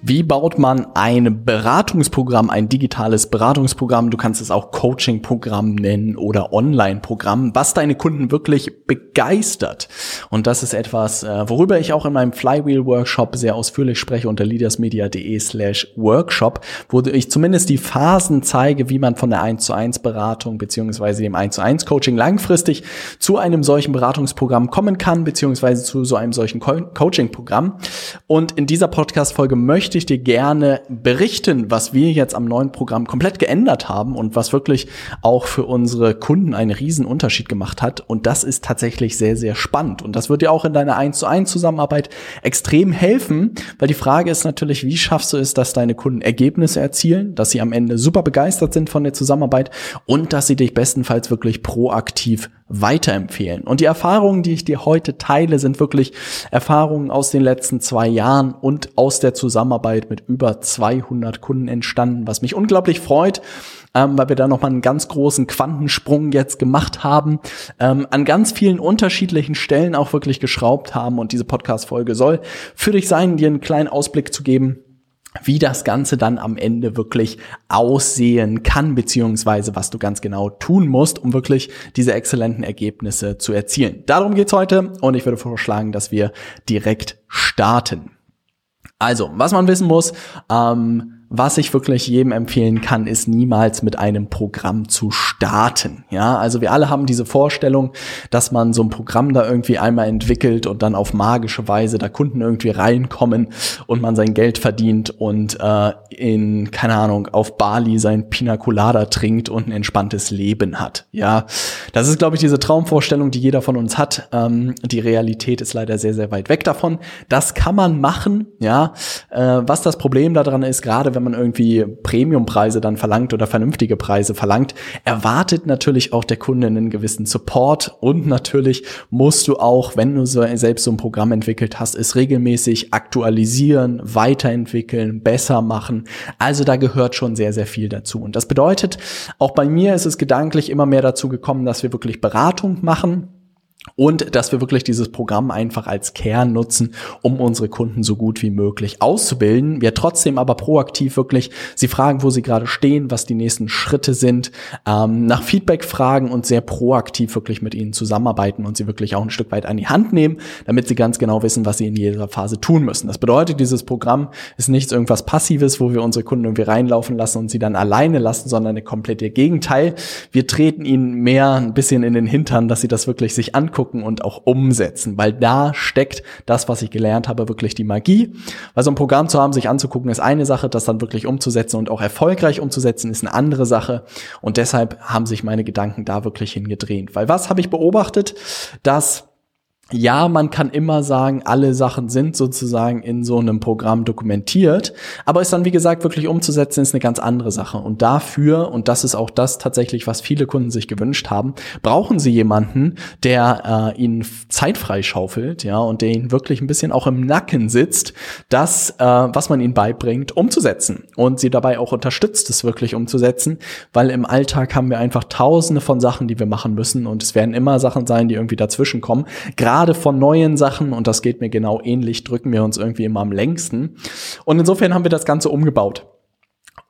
Wie baut man ein Beratungsprogramm, ein digitales Beratungsprogramm? Du kannst es auch Coaching-Programm nennen oder Online-Programm, was deine Kunden wirklich begeistert. Und das ist etwas, äh, worüber ich auch in meinem Flywheel-Workshop sehr ausführlich spreche unter leadersmedia.de slash Workshop, wo ich zumindest die Phasen zeige, wie man von der 1 zu 1 Beratung beziehungsweise dem 1 zu 1 Coaching langfristig zu einem solchen Beratungsprogramm kommen kann, beziehungsweise zu so einem solchen Co Coaching-Programm. Und in dieser Podcast-Folge möchte möchte ich dir gerne berichten, was wir jetzt am neuen Programm komplett geändert haben und was wirklich auch für unsere Kunden einen riesen Unterschied gemacht hat. Und das ist tatsächlich sehr, sehr spannend. Und das wird dir auch in deiner 1 zu 1 Zusammenarbeit extrem helfen, weil die Frage ist natürlich, wie schaffst du es, dass deine Kunden Ergebnisse erzielen, dass sie am Ende super begeistert sind von der Zusammenarbeit und dass sie dich bestenfalls wirklich proaktiv weiterempfehlen. Und die Erfahrungen, die ich dir heute teile, sind wirklich Erfahrungen aus den letzten zwei Jahren und aus der Zusammenarbeit mit über 200 Kunden entstanden, was mich unglaublich freut, ähm, weil wir da nochmal einen ganz großen Quantensprung jetzt gemacht haben, ähm, an ganz vielen unterschiedlichen Stellen auch wirklich geschraubt haben und diese Podcast-Folge soll für dich sein, dir einen kleinen Ausblick zu geben, wie das Ganze dann am Ende wirklich aussehen kann, beziehungsweise was du ganz genau tun musst, um wirklich diese exzellenten Ergebnisse zu erzielen. Darum geht's heute und ich würde vorschlagen, dass wir direkt starten. Also, was man wissen muss, ähm, was ich wirklich jedem empfehlen kann, ist niemals mit einem Programm zu starten. Ja, also wir alle haben diese Vorstellung, dass man so ein Programm da irgendwie einmal entwickelt und dann auf magische Weise da Kunden irgendwie reinkommen und man sein Geld verdient und äh, in, keine Ahnung, auf Bali sein Pina Colada trinkt und ein entspanntes Leben hat. Ja, das ist, glaube ich, diese Traumvorstellung, die jeder von uns hat. Ähm, die Realität ist leider sehr, sehr weit weg davon. Das kann man machen, ja. Äh, was das Problem daran ist, gerade wenn man irgendwie Premiumpreise dann verlangt oder vernünftige Preise verlangt, erwartet natürlich auch der Kunde einen gewissen Support und natürlich musst du auch, wenn du so, selbst so ein Programm entwickelt hast, es regelmäßig aktualisieren, weiterentwickeln, besser machen. Also da gehört schon sehr, sehr viel dazu. Und das bedeutet, auch bei mir ist es gedanklich immer mehr dazu gekommen, dass wir wirklich Beratung machen und dass wir wirklich dieses Programm einfach als Kern nutzen, um unsere Kunden so gut wie möglich auszubilden. Wir trotzdem aber proaktiv wirklich sie fragen, wo sie gerade stehen, was die nächsten Schritte sind, ähm, nach Feedback fragen und sehr proaktiv wirklich mit ihnen zusammenarbeiten und sie wirklich auch ein Stück weit an die Hand nehmen, damit sie ganz genau wissen, was sie in jeder Phase tun müssen. Das bedeutet, dieses Programm ist nichts irgendwas Passives, wo wir unsere Kunden irgendwie reinlaufen lassen und sie dann alleine lassen, sondern eine komplette Gegenteil. Wir treten ihnen mehr ein bisschen in den Hintern, dass sie das wirklich sich angucken angucken und auch umsetzen, weil da steckt das, was ich gelernt habe, wirklich die Magie. Weil so ein Programm zu haben, sich anzugucken, ist eine Sache, das dann wirklich umzusetzen und auch erfolgreich umzusetzen, ist eine andere Sache. Und deshalb haben sich meine Gedanken da wirklich hingedreht. Weil was habe ich beobachtet? Dass ja, man kann immer sagen, alle Sachen sind sozusagen in so einem Programm dokumentiert, aber es dann, wie gesagt, wirklich umzusetzen, ist eine ganz andere Sache. Und dafür, und das ist auch das tatsächlich, was viele Kunden sich gewünscht haben, brauchen sie jemanden, der äh, ihnen Zeit freischaufelt, ja, und der ihnen wirklich ein bisschen auch im Nacken sitzt, das, äh, was man ihnen beibringt, umzusetzen. Und sie dabei auch unterstützt, es wirklich umzusetzen, weil im Alltag haben wir einfach tausende von Sachen, die wir machen müssen und es werden immer Sachen sein, die irgendwie dazwischen kommen. Gerade gerade von neuen Sachen, und das geht mir genau ähnlich, drücken wir uns irgendwie immer am längsten. Und insofern haben wir das Ganze umgebaut.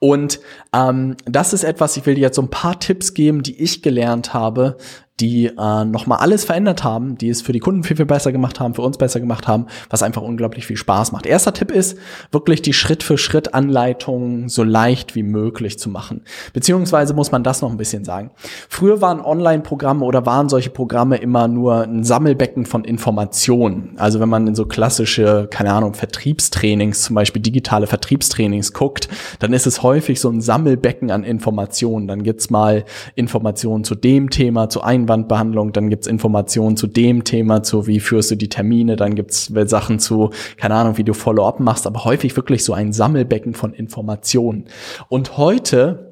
Und ähm, das ist etwas, ich will dir jetzt so ein paar Tipps geben, die ich gelernt habe, die äh, nochmal alles verändert haben, die es für die Kunden viel, viel besser gemacht haben, für uns besser gemacht haben, was einfach unglaublich viel Spaß macht. Erster Tipp ist, wirklich die Schritt-für-Schritt-Anleitung so leicht wie möglich zu machen. Beziehungsweise muss man das noch ein bisschen sagen. Früher waren Online-Programme oder waren solche Programme immer nur ein Sammelbecken von Informationen. Also wenn man in so klassische, keine Ahnung, Vertriebstrainings, zum Beispiel digitale Vertriebstrainings guckt, dann ist es häufig so ein Sammelbecken an Informationen. Dann gibt's mal Informationen zu dem Thema, zu einem Einwandbehandlung, dann gibt's Informationen zu dem Thema, zu wie führst du die Termine, dann gibt's Sachen zu, keine Ahnung, wie du Follow-up machst, aber häufig wirklich so ein Sammelbecken von Informationen. Und heute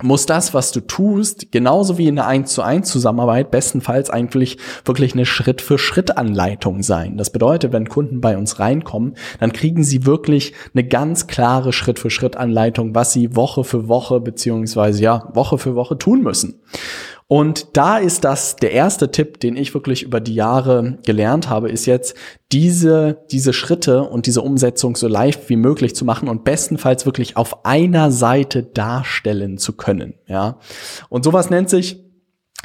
muss das, was du tust, genauso wie in der 1 zu 1 Zusammenarbeit, bestenfalls eigentlich wirklich eine Schritt-für-Schritt-Anleitung sein. Das bedeutet, wenn Kunden bei uns reinkommen, dann kriegen sie wirklich eine ganz klare Schritt-für-Schritt-Anleitung, was sie Woche für Woche beziehungsweise ja, Woche für Woche tun müssen. Und da ist das der erste Tipp, den ich wirklich über die Jahre gelernt habe, ist jetzt diese, diese Schritte und diese Umsetzung so leicht wie möglich zu machen und bestenfalls wirklich auf einer Seite darstellen zu können. Ja. Und sowas nennt sich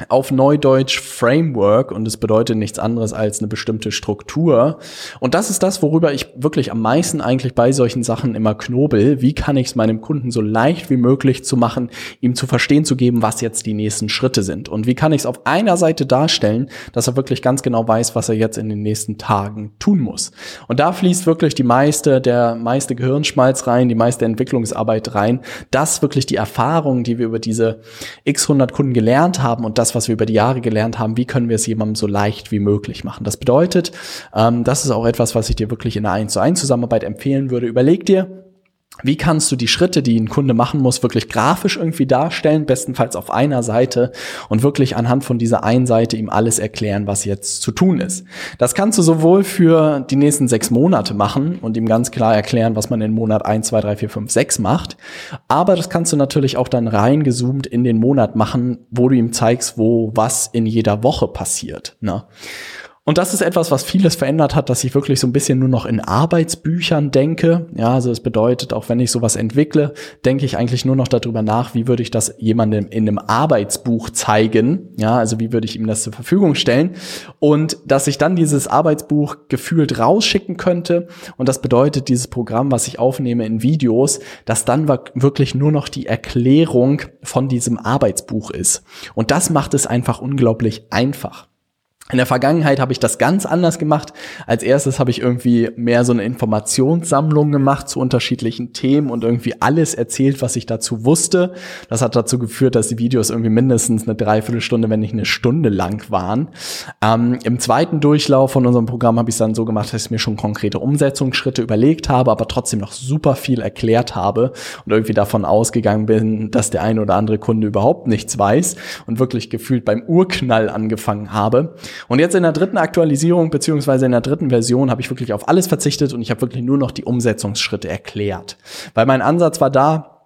auf Neudeutsch Framework und es bedeutet nichts anderes als eine bestimmte Struktur. Und das ist das, worüber ich wirklich am meisten eigentlich bei solchen Sachen immer knobel. Wie kann ich es meinem Kunden so leicht wie möglich zu machen, ihm zu verstehen zu geben, was jetzt die nächsten Schritte sind? Und wie kann ich es auf einer Seite darstellen, dass er wirklich ganz genau weiß, was er jetzt in den nächsten Tagen tun muss? Und da fließt wirklich die meiste, der meiste Gehirnschmalz rein, die meiste Entwicklungsarbeit rein, dass wirklich die Erfahrungen, die wir über diese x 100 Kunden gelernt haben und das das, was wir über die Jahre gelernt haben, wie können wir es jemandem so leicht wie möglich machen. Das bedeutet, ähm, das ist auch etwas, was ich dir wirklich in einer 1 zu 1 Zusammenarbeit empfehlen würde. Überleg dir, wie kannst du die Schritte, die ein Kunde machen muss, wirklich grafisch irgendwie darstellen, bestenfalls auf einer Seite und wirklich anhand von dieser einen Seite ihm alles erklären, was jetzt zu tun ist. Das kannst du sowohl für die nächsten sechs Monate machen und ihm ganz klar erklären, was man in Monat 1, 2, 3, 4, 5, 6 macht. Aber das kannst du natürlich auch dann reingezoomt in den Monat machen, wo du ihm zeigst, wo was in jeder Woche passiert. Ne? Und das ist etwas, was vieles verändert hat, dass ich wirklich so ein bisschen nur noch in Arbeitsbüchern denke. Ja, also es bedeutet, auch wenn ich sowas entwickle, denke ich eigentlich nur noch darüber nach, wie würde ich das jemandem in einem Arbeitsbuch zeigen. Ja, also wie würde ich ihm das zur Verfügung stellen. Und dass ich dann dieses Arbeitsbuch gefühlt rausschicken könnte. Und das bedeutet, dieses Programm, was ich aufnehme in Videos, dass dann wirklich nur noch die Erklärung von diesem Arbeitsbuch ist. Und das macht es einfach unglaublich einfach. In der Vergangenheit habe ich das ganz anders gemacht. Als erstes habe ich irgendwie mehr so eine Informationssammlung gemacht zu unterschiedlichen Themen und irgendwie alles erzählt, was ich dazu wusste. Das hat dazu geführt, dass die Videos irgendwie mindestens eine Dreiviertelstunde, wenn nicht eine Stunde lang waren. Ähm, Im zweiten Durchlauf von unserem Programm habe ich es dann so gemacht, dass ich mir schon konkrete Umsetzungsschritte überlegt habe, aber trotzdem noch super viel erklärt habe und irgendwie davon ausgegangen bin, dass der eine oder andere Kunde überhaupt nichts weiß und wirklich gefühlt beim Urknall angefangen habe. Und jetzt in der dritten Aktualisierung beziehungsweise in der dritten Version habe ich wirklich auf alles verzichtet und ich habe wirklich nur noch die Umsetzungsschritte erklärt. Weil mein Ansatz war da,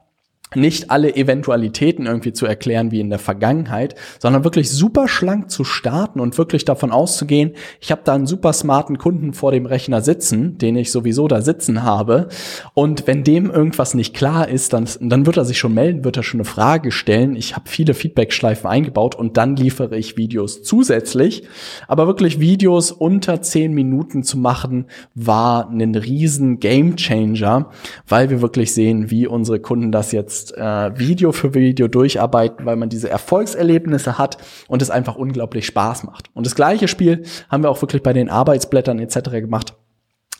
nicht alle Eventualitäten irgendwie zu erklären wie in der Vergangenheit, sondern wirklich super schlank zu starten und wirklich davon auszugehen, ich habe da einen super smarten Kunden vor dem Rechner sitzen, den ich sowieso da sitzen habe und wenn dem irgendwas nicht klar ist, dann, dann wird er sich schon melden, wird er schon eine Frage stellen. Ich habe viele Feedbackschleifen eingebaut und dann liefere ich Videos zusätzlich, aber wirklich Videos unter zehn Minuten zu machen, war ein riesen Gamechanger, weil wir wirklich sehen, wie unsere Kunden das jetzt jetzt äh, Video für Video durcharbeiten, weil man diese Erfolgserlebnisse hat und es einfach unglaublich Spaß macht. Und das gleiche Spiel haben wir auch wirklich bei den Arbeitsblättern etc. gemacht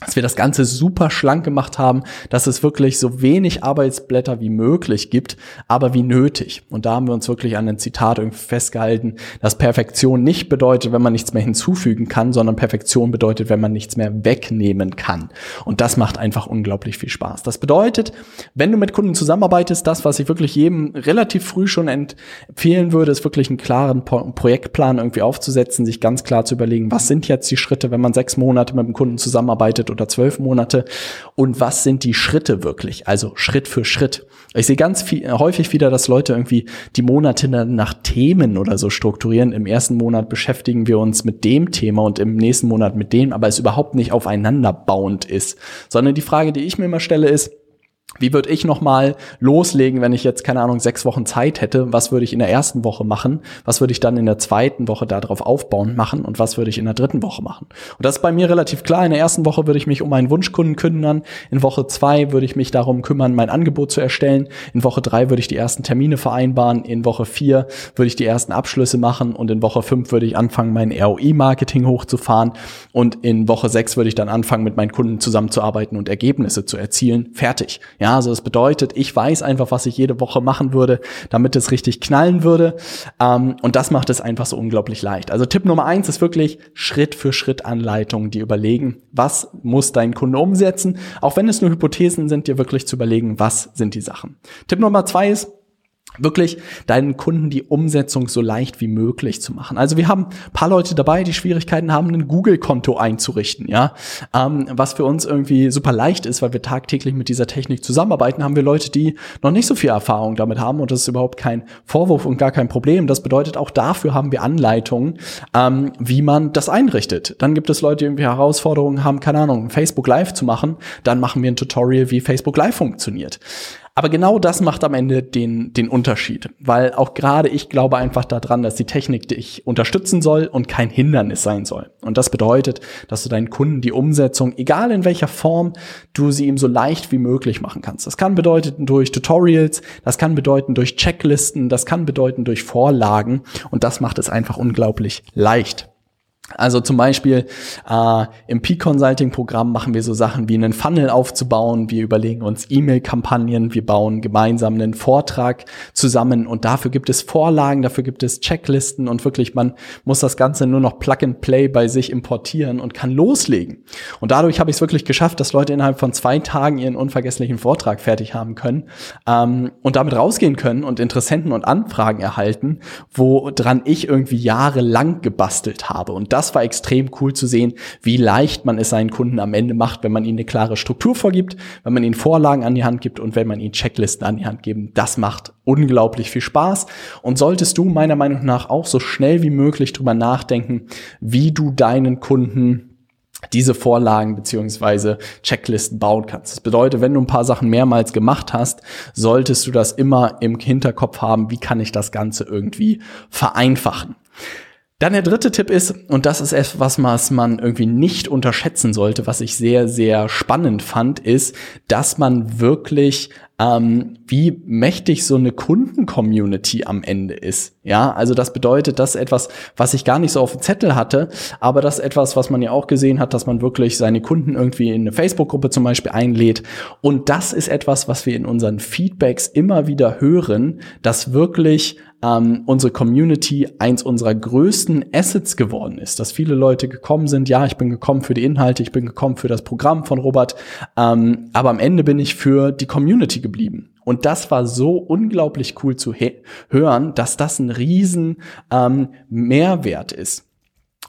dass wir das Ganze super schlank gemacht haben, dass es wirklich so wenig Arbeitsblätter wie möglich gibt, aber wie nötig. Und da haben wir uns wirklich an ein Zitat irgendwie festgehalten, dass Perfektion nicht bedeutet, wenn man nichts mehr hinzufügen kann, sondern Perfektion bedeutet, wenn man nichts mehr wegnehmen kann. Und das macht einfach unglaublich viel Spaß. Das bedeutet, wenn du mit Kunden zusammenarbeitest, das, was ich wirklich jedem relativ früh schon empfehlen würde, ist wirklich einen klaren Projektplan irgendwie aufzusetzen, sich ganz klar zu überlegen, was sind jetzt die Schritte, wenn man sechs Monate mit dem Kunden zusammenarbeitet oder zwölf Monate und was sind die Schritte wirklich, also Schritt für Schritt. Ich sehe ganz viel, häufig wieder, dass Leute irgendwie die Monate nach Themen oder so strukturieren. Im ersten Monat beschäftigen wir uns mit dem Thema und im nächsten Monat mit dem, aber es überhaupt nicht aufeinander bauend ist, sondern die Frage, die ich mir immer stelle, ist, wie würde ich nochmal loslegen, wenn ich jetzt, keine Ahnung, sechs Wochen Zeit hätte? Was würde ich in der ersten Woche machen? Was würde ich dann in der zweiten Woche darauf aufbauen machen? Und was würde ich in der dritten Woche machen? Und das ist bei mir relativ klar. In der ersten Woche würde ich mich um einen Wunschkunden kümmern. In Woche zwei würde ich mich darum kümmern, mein Angebot zu erstellen. In Woche drei würde ich die ersten Termine vereinbaren. In Woche vier würde ich die ersten Abschlüsse machen. Und in Woche fünf würde ich anfangen, mein ROI-Marketing hochzufahren. Und in Woche sechs würde ich dann anfangen, mit meinen Kunden zusammenzuarbeiten und Ergebnisse zu erzielen. Fertig Ja, also das bedeutet, ich weiß einfach, was ich jede Woche machen würde, damit es richtig knallen würde. Ähm, und das macht es einfach so unglaublich leicht. Also Tipp Nummer eins ist wirklich Schritt für Schritt Anleitungen, die überlegen, was muss dein Kunde umsetzen. Auch wenn es nur Hypothesen sind, dir wirklich zu überlegen, was sind die Sachen. Tipp Nummer zwei ist, wirklich deinen Kunden die Umsetzung so leicht wie möglich zu machen. Also wir haben paar Leute dabei, die Schwierigkeiten haben, ein Google-Konto einzurichten, ja, ähm, was für uns irgendwie super leicht ist, weil wir tagtäglich mit dieser Technik zusammenarbeiten, haben wir Leute, die noch nicht so viel Erfahrung damit haben und das ist überhaupt kein Vorwurf und gar kein Problem. Das bedeutet, auch dafür haben wir Anleitungen, ähm, wie man das einrichtet. Dann gibt es Leute, die irgendwie Herausforderungen haben, keine Ahnung, Facebook Live zu machen, dann machen wir ein Tutorial, wie Facebook Live funktioniert. Aber genau das macht am Ende den, den Unterschied, weil auch gerade ich glaube einfach daran, dass die Technik dich unterstützen soll und kein Hindernis sein soll. Und das bedeutet, dass du deinen Kunden die Umsetzung, egal in welcher Form, du sie ihm so leicht wie möglich machen kannst. Das kann bedeuten durch Tutorials, das kann bedeuten durch Checklisten, das kann bedeuten durch Vorlagen und das macht es einfach unglaublich leicht. Also zum Beispiel äh, im Peak-Consulting-Programm machen wir so Sachen wie einen Funnel aufzubauen. Wir überlegen uns E-Mail-Kampagnen, wir bauen gemeinsam einen Vortrag zusammen und dafür gibt es Vorlagen, dafür gibt es Checklisten und wirklich man muss das Ganze nur noch Plug and Play bei sich importieren und kann loslegen. Und dadurch habe ich es wirklich geschafft, dass Leute innerhalb von zwei Tagen ihren unvergesslichen Vortrag fertig haben können ähm, und damit rausgehen können und Interessenten und Anfragen erhalten, woran ich irgendwie jahrelang gebastelt habe. Und das war extrem cool zu sehen, wie leicht man es seinen Kunden am Ende macht, wenn man ihnen eine klare Struktur vorgibt, wenn man ihnen Vorlagen an die Hand gibt und wenn man ihnen Checklisten an die Hand gibt. Das macht unglaublich viel Spaß. Und solltest du meiner Meinung nach auch so schnell wie möglich drüber nachdenken, wie du deinen Kunden diese Vorlagen beziehungsweise Checklisten bauen kannst. Das bedeutet, wenn du ein paar Sachen mehrmals gemacht hast, solltest du das immer im Hinterkopf haben, wie kann ich das Ganze irgendwie vereinfachen. Dann der dritte Tipp ist, und das ist etwas, was man irgendwie nicht unterschätzen sollte, was ich sehr, sehr spannend fand, ist, dass man wirklich ähm, wie mächtig so eine Kunden-Community am Ende ist. Ja, also das bedeutet, das ist etwas, was ich gar nicht so auf dem Zettel hatte, aber das ist etwas, was man ja auch gesehen hat, dass man wirklich seine Kunden irgendwie in eine Facebook-Gruppe zum Beispiel einlädt. Und das ist etwas, was wir in unseren Feedbacks immer wieder hören, dass wirklich ähm, unsere Community eins unserer größten Assets geworden ist, dass viele Leute gekommen sind, ja, ich bin gekommen für die Inhalte, ich bin gekommen für das Programm von Robert, ähm, aber am Ende bin ich für die Community geblieben. Und das war so unglaublich cool zu hören, dass das ein riesen ähm, Mehrwert ist.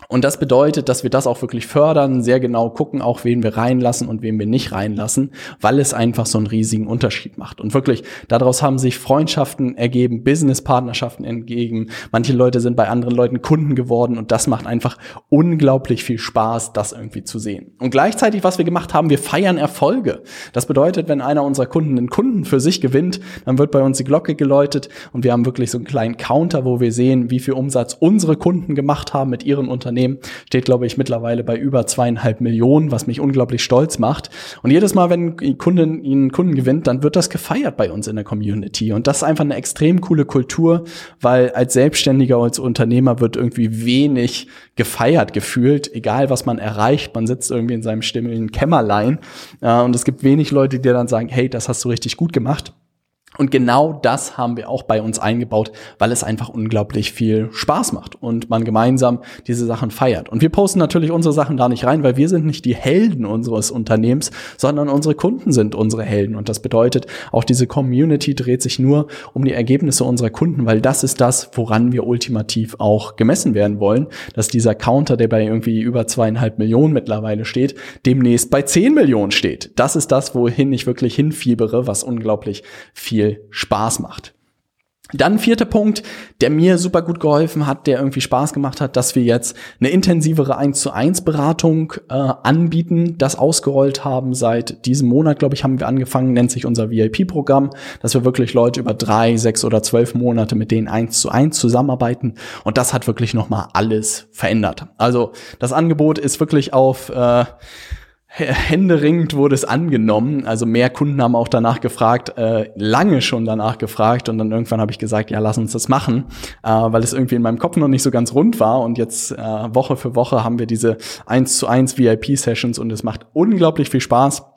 Und das bedeutet, dass wir das auch wirklich fördern, sehr genau gucken, auch wen wir reinlassen und wen wir nicht reinlassen, weil es einfach so einen riesigen Unterschied macht. Und wirklich, daraus haben sich Freundschaften ergeben, Businesspartnerschaften entgegen. Manche Leute sind bei anderen Leuten Kunden geworden und das macht einfach unglaublich viel Spaß, das irgendwie zu sehen. Und gleichzeitig, was wir gemacht haben, wir feiern Erfolge. Das bedeutet, wenn einer unserer Kunden einen Kunden für sich gewinnt, dann wird bei uns die Glocke geläutet und wir haben wirklich so einen kleinen Counter, wo wir sehen, wie viel Umsatz unsere Kunden gemacht haben mit ihren Unternehmen Unternehmen steht, glaube ich, mittlerweile bei über zweieinhalb Millionen, was mich unglaublich stolz macht. Und jedes Mal, wenn ein Kunden einen Kunden gewinnt, dann wird das gefeiert bei uns in der Community. Und das ist einfach eine extrem coole Kultur, weil als Selbstständiger, als Unternehmer wird irgendwie wenig gefeiert gefühlt, egal was man erreicht. Man sitzt irgendwie in seinem stimmigen Kämmerlein. Äh, und es gibt wenig Leute, die dann sagen, hey, das hast du richtig gut gemacht. Und genau das haben wir auch bei uns eingebaut, weil es einfach unglaublich viel Spaß macht und man gemeinsam diese Sachen feiert. Und wir posten natürlich unsere Sachen da nicht rein, weil wir sind nicht die Helden unseres Unternehmens, sondern unsere Kunden sind unsere Helden. Und das bedeutet, auch diese Community dreht sich nur um die Ergebnisse unserer Kunden, weil das ist das, woran wir ultimativ auch gemessen werden wollen, dass dieser Counter, der bei irgendwie über zweieinhalb Millionen mittlerweile steht, demnächst bei zehn Millionen steht. Das ist das, wohin ich wirklich hinfiebere, was unglaublich viel viel Spaß macht. Dann vierter Punkt, der mir super gut geholfen hat, der irgendwie Spaß gemacht hat, dass wir jetzt eine intensivere 1 zu 1 Beratung äh, anbieten, das ausgerollt haben. Seit diesem Monat, glaube ich, haben wir angefangen, nennt sich unser VIP-Programm, dass wir wirklich Leute über drei, sechs oder zwölf Monate mit denen 1 zu 1 zusammenarbeiten. Und das hat wirklich nochmal alles verändert. Also das Angebot ist wirklich auf äh, händeringend wurde es angenommen. Also mehr Kunden haben auch danach gefragt, äh, lange schon danach gefragt. Und dann irgendwann habe ich gesagt, ja, lass uns das machen, äh, weil es irgendwie in meinem Kopf noch nicht so ganz rund war. Und jetzt äh, Woche für Woche haben wir diese 1 zu 1 VIP-Sessions und es macht unglaublich viel Spaß.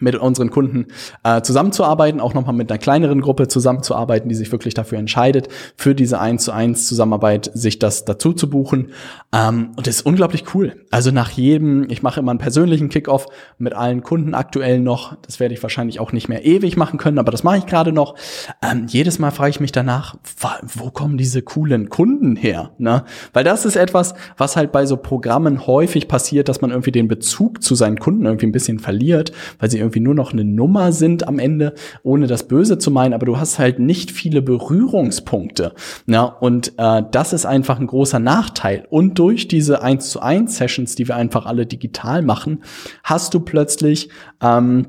Mit unseren Kunden äh, zusammenzuarbeiten, auch nochmal mit einer kleineren Gruppe zusammenzuarbeiten, die sich wirklich dafür entscheidet, für diese 1 zu 1 Zusammenarbeit sich das dazu zu buchen. Ähm, und das ist unglaublich cool. Also nach jedem, ich mache immer einen persönlichen Kickoff mit allen Kunden aktuell noch. Das werde ich wahrscheinlich auch nicht mehr ewig machen können, aber das mache ich gerade noch. Ähm, jedes Mal frage ich mich danach, wo kommen diese coolen Kunden her? Ne? Weil das ist etwas, was halt bei so Programmen häufig passiert, dass man irgendwie den Bezug zu seinen Kunden irgendwie ein bisschen verliert, weil sie irgendwie nur noch eine Nummer sind am Ende, ohne das Böse zu meinen, aber du hast halt nicht viele Berührungspunkte. Ja, und äh, das ist einfach ein großer Nachteil. Und durch diese 1 zu 1 Sessions, die wir einfach alle digital machen, hast du plötzlich ähm,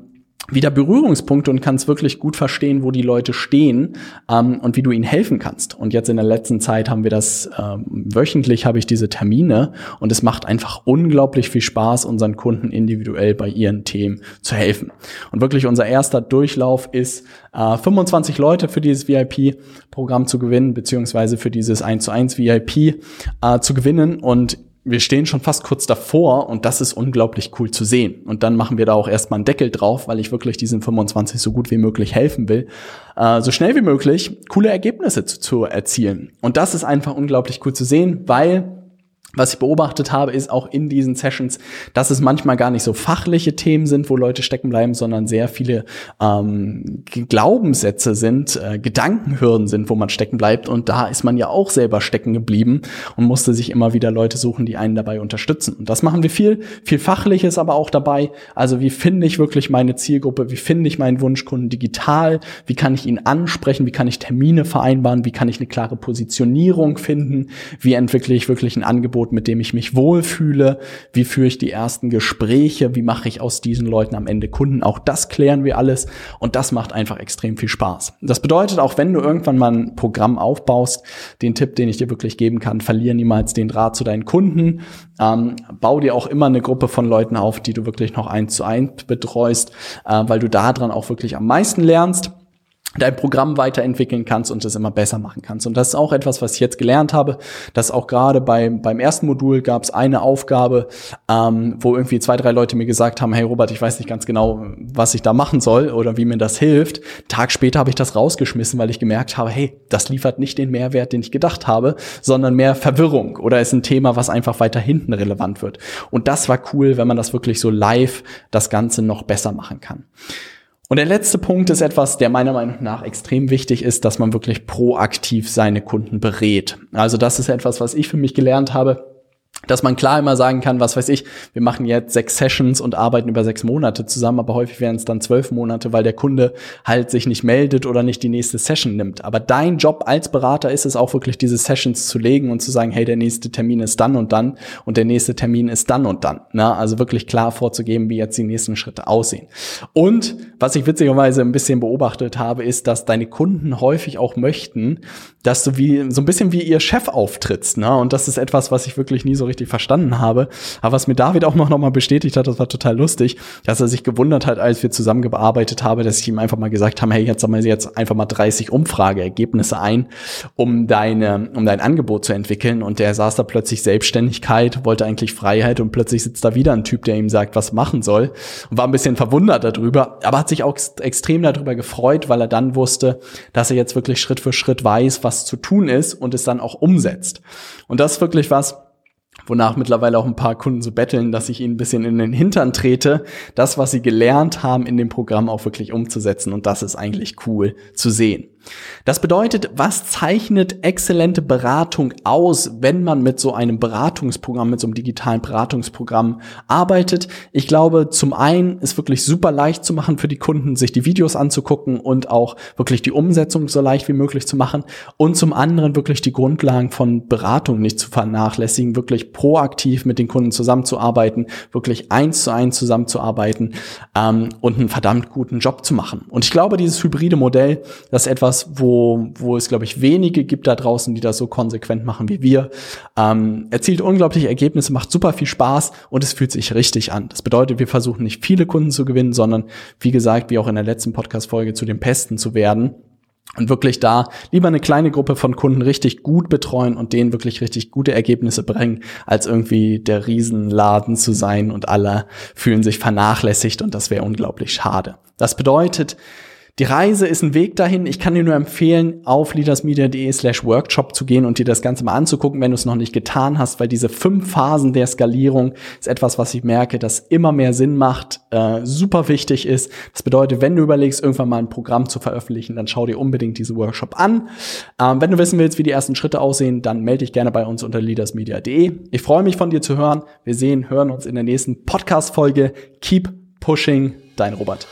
wieder Berührungspunkte und kannst wirklich gut verstehen, wo die Leute stehen ähm, und wie du ihnen helfen kannst. Und jetzt in der letzten Zeit haben wir das ähm, wöchentlich habe ich diese Termine und es macht einfach unglaublich viel Spaß, unseren Kunden individuell bei ihren Themen zu helfen. Und wirklich unser erster Durchlauf ist äh, 25 Leute für dieses VIP-Programm zu gewinnen beziehungsweise für dieses 1 zu 1 VIP äh, zu gewinnen und wir stehen schon fast kurz davor und das ist unglaublich cool zu sehen. Und dann machen wir da auch erstmal einen Deckel drauf, weil ich wirklich diesen 25 so gut wie möglich helfen will, äh, so schnell wie möglich coole Ergebnisse zu, zu erzielen. Und das ist einfach unglaublich cool zu sehen, weil was ich beobachtet habe, ist auch in diesen Sessions, dass es manchmal gar nicht so fachliche Themen sind, wo Leute stecken bleiben, sondern sehr viele ähm, Glaubenssätze sind, äh, Gedankenhürden sind, wo man stecken bleibt. Und da ist man ja auch selber stecken geblieben und musste sich immer wieder Leute suchen, die einen dabei unterstützen. Und das machen wir viel, viel Fachliches aber auch dabei. Also wie finde ich wirklich meine Zielgruppe? Wie finde ich meinen Wunschkunden digital? Wie kann ich ihn ansprechen? Wie kann ich Termine vereinbaren? Wie kann ich eine klare Positionierung finden? Wie entwickle ich wirklich ein Angebot? Angebot, mit dem ich mich wohlfühle? Wie führe ich die ersten Gespräche? Wie mache ich aus diesen Leuten am Ende Kunden? Auch das klären wir alles und das macht einfach extrem viel Spaß. Das bedeutet, auch wenn du irgendwann mal ein Programm aufbaust, den Tipp, den ich dir wirklich geben kann, verliere niemals den Draht zu deinen Kunden. Ähm, bau dir auch immer eine Gruppe von Leuten auf, die du wirklich noch eins zu eins betreust, äh, weil du daran auch wirklich am meisten lernst dein Programm weiterentwickeln kannst und es immer besser machen kannst. Und das ist auch etwas, was ich jetzt gelernt habe, dass auch gerade beim, beim ersten Modul gab es eine Aufgabe, ähm, wo irgendwie zwei, drei Leute mir gesagt haben, hey Robert, ich weiß nicht ganz genau, was ich da machen soll oder wie mir das hilft. Tag später habe ich das rausgeschmissen, weil ich gemerkt habe, hey, das liefert nicht den Mehrwert, den ich gedacht habe, sondern mehr Verwirrung oder ist ein Thema, was einfach weiter hinten relevant wird. Und das war cool, wenn man das wirklich so live das Ganze noch besser machen kann. Und der letzte Punkt ist etwas, der meiner Meinung nach extrem wichtig ist, dass man wirklich proaktiv seine Kunden berät. Also das ist etwas, was ich für mich gelernt habe dass man klar immer sagen kann, was weiß ich, wir machen jetzt sechs Sessions und arbeiten über sechs Monate zusammen, aber häufig wären es dann zwölf Monate, weil der Kunde halt sich nicht meldet oder nicht die nächste Session nimmt. Aber dein Job als Berater ist es auch wirklich, diese Sessions zu legen und zu sagen, hey, der nächste Termin ist dann und dann und der nächste Termin ist dann und dann. Na, also wirklich klar vorzugeben, wie jetzt die nächsten Schritte aussehen. Und was ich witzigerweise ein bisschen beobachtet habe, ist, dass deine Kunden häufig auch möchten, dass du wie so ein bisschen wie ihr Chef auftrittst. Ne? Und das ist etwas, was ich wirklich nie so richtig verstanden habe. Aber was mir David auch noch, noch mal bestätigt hat, das war total lustig, dass er sich gewundert hat, als wir zusammengearbeitet haben, dass ich ihm einfach mal gesagt habe, hey, jetzt sammeln Sie jetzt einfach mal 30 Umfrageergebnisse ein, um deine, um dein Angebot zu entwickeln. Und der saß da plötzlich Selbstständigkeit, wollte eigentlich Freiheit und plötzlich sitzt da wieder ein Typ, der ihm sagt, was machen soll. Und war ein bisschen verwundert darüber, aber hat sich auch extrem darüber gefreut, weil er dann wusste, dass er jetzt wirklich Schritt für Schritt weiß, was zu tun ist und es dann auch umsetzt. Und das ist wirklich was, wonach mittlerweile auch ein paar Kunden so betteln, dass ich ihnen ein bisschen in den Hintern trete, das, was sie gelernt haben, in dem Programm auch wirklich umzusetzen. Und das ist eigentlich cool zu sehen. Das bedeutet, was zeichnet exzellente Beratung aus, wenn man mit so einem Beratungsprogramm, mit so einem digitalen Beratungsprogramm arbeitet? Ich glaube, zum einen ist wirklich super leicht zu machen für die Kunden, sich die Videos anzugucken und auch wirklich die Umsetzung so leicht wie möglich zu machen. Und zum anderen wirklich die Grundlagen von Beratung nicht zu vernachlässigen, wirklich proaktiv mit den Kunden zusammenzuarbeiten, wirklich eins zu eins zusammenzuarbeiten ähm, und einen verdammt guten Job zu machen. Und ich glaube, dieses hybride Modell, das ist etwas, etwas, wo, wo es, glaube ich, wenige gibt da draußen, die das so konsequent machen wie wir. Ähm, erzielt unglaubliche Ergebnisse, macht super viel Spaß und es fühlt sich richtig an. Das bedeutet, wir versuchen nicht viele Kunden zu gewinnen, sondern wie gesagt, wie auch in der letzten Podcast-Folge zu den Pesten zu werden und wirklich da lieber eine kleine Gruppe von Kunden richtig gut betreuen und denen wirklich richtig gute Ergebnisse bringen, als irgendwie der Riesenladen zu sein und alle fühlen sich vernachlässigt und das wäre unglaublich schade. Das bedeutet, die Reise ist ein Weg dahin. Ich kann dir nur empfehlen, auf leadersmedia.de slash workshop zu gehen und dir das Ganze mal anzugucken, wenn du es noch nicht getan hast, weil diese fünf Phasen der Skalierung ist etwas, was ich merke, das immer mehr Sinn macht, äh, super wichtig ist. Das bedeutet, wenn du überlegst, irgendwann mal ein Programm zu veröffentlichen, dann schau dir unbedingt diese Workshop an. Ähm, wenn du wissen willst, wie die ersten Schritte aussehen, dann melde dich gerne bei uns unter leadersmedia.de. Ich freue mich von dir zu hören. Wir sehen, hören uns in der nächsten Podcast-Folge. Keep pushing, dein Robert.